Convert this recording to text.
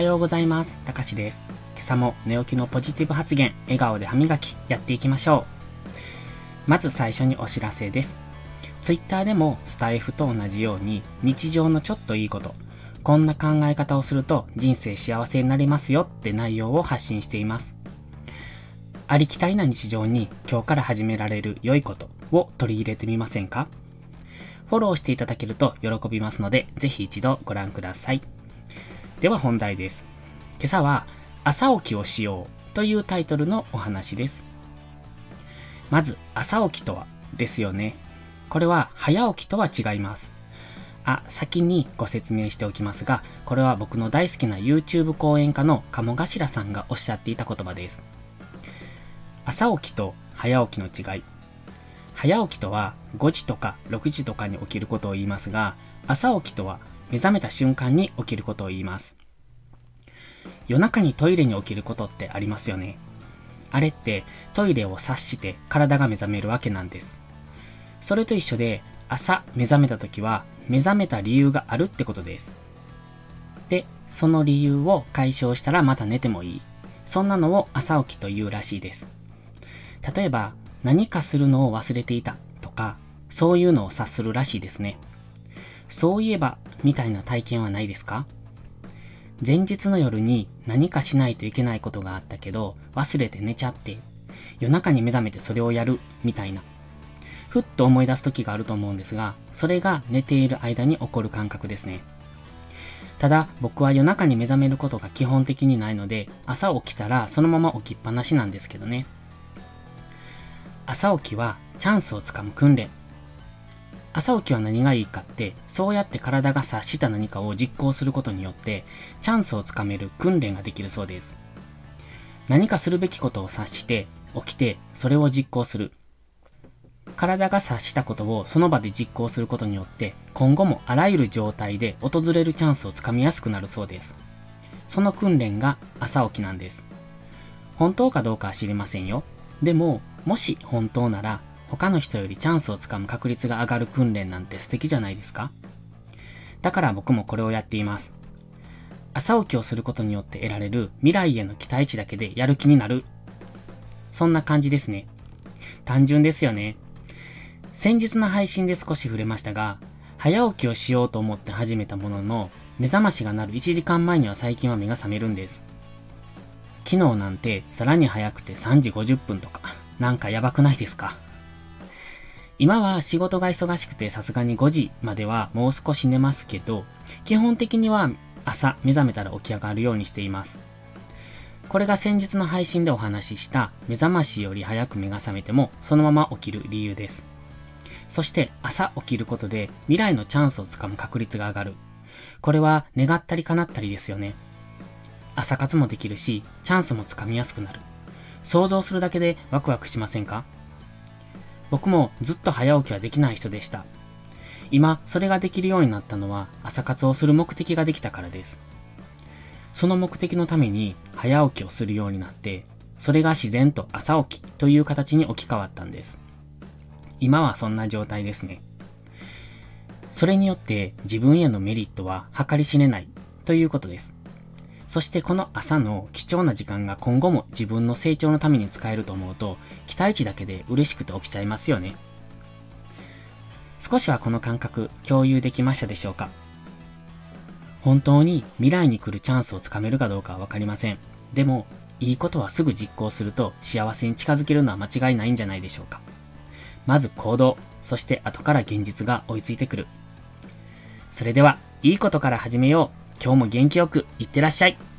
はようございます。たかしです。今朝も寝起きのポジティブ発言、笑顔で歯磨き、やっていきましょう。まず最初にお知らせです。ツイッターでもスタイフと同じように日常のちょっといいこと、こんな考え方をすると人生幸せになりますよって内容を発信しています。ありきたりな日常に今日から始められる良いことを取り入れてみませんか？フォローしていただけると喜びますので、ぜひ一度ご覧ください。では本題です。今朝は朝起きをしようというタイトルのお話です。まず、朝起きとはですよね。これは早起きとは違います。あ、先にご説明しておきますが、これは僕の大好きな YouTube 講演家の鴨頭さんがおっしゃっていた言葉です。朝起きと早起きの違い。早起きとは5時とか6時とかに起きることを言いますが、朝起きとは目覚めた瞬間に起きることを言います。夜中にトイレに起きることってありますよね。あれってトイレを察して体が目覚めるわけなんです。それと一緒で朝目覚めた時は目覚めた理由があるってことです。で、その理由を解消したらまた寝てもいい。そんなのを朝起きというらしいです。例えば、何かするのを忘れていたとか、そういうのを察するらしいですね。そういえば、みたいな体験はないですか？前日の夜に何かしないといけないことがあったけど、忘れて寝ちゃって、夜中に目覚めてそれをやる、みたいな。ふっと思い出す時があると思うんですが、それが寝ている間に起こる感覚ですね。ただ、僕は夜中に目覚めることが基本的にないので、朝起きたらそのまま起きっぱなしなんですけどね。朝起きはチャンスをつかむ訓練。朝起きは何がいいかって、そうやって体が察した何かを実行することによって、チャンスをつかめる訓練ができるそうです。何かするべきことを察して、起きて、それを実行する。体が察したことをその場で実行することによって、今後もあらゆる状態で訪れるチャンスをつかみやすくなるそうです。その訓練が朝起きなんです。本当かどうかは知りませんよ。でも、もし本当なら、他の人よりチャンスをつかむ確率が上がる訓練なんて素敵じゃないですか？だから僕もこれをやっています。朝起きをすることによって得られる未来への期待値だけでやる気になる。そんな感じですね。単純ですよね。先日の配信で少し触れましたが、早起きをしようと思って始めたものの、目覚ましが鳴る1時間前には最近は目が覚めるんです。昨日なんてさらに早くて3時50分とか、なんかやばくないですか？今は仕事が忙しくてさすがに5時まではもう少し寝ますけど、基本的には朝目覚めたら起き上がるようにしています。これが先日の配信でお話しした目覚ましより早く目が覚めてもそのまま起きる理由です。そして朝起きることで未来のチャンスをつかむ確率が上がる。これは願ったり叶ったりですよね。朝活もできるし、チャンスもつかみやすくなる。想像するだけでワクワクしませんか？僕もずっと早起きはできない人でした。今、それができるようになったのは朝活をする目的ができたからです。その目的のために早起きをするようになって、それが自然と朝起きという形に置き換わったんです。今はそんな状態ですね。それによって自分へのメリットは計り知れないということです。そしてこの朝の貴重な時間が今後も自分の成長のために使えると思うと、期待値だけで嬉しくて起きちゃいますよね。少しはこの感覚共有できましたでしょうか？本当に未来に来るチャンスをつかめるかどうかはわかりません。でも、いいことはすぐ実行すると幸せに近づけるのは間違いないんじゃないでしょうか。まず行動、そして後から現実が追いついてくる。それでは、いいことから始めよう。今日も元気よくいってらっしゃい。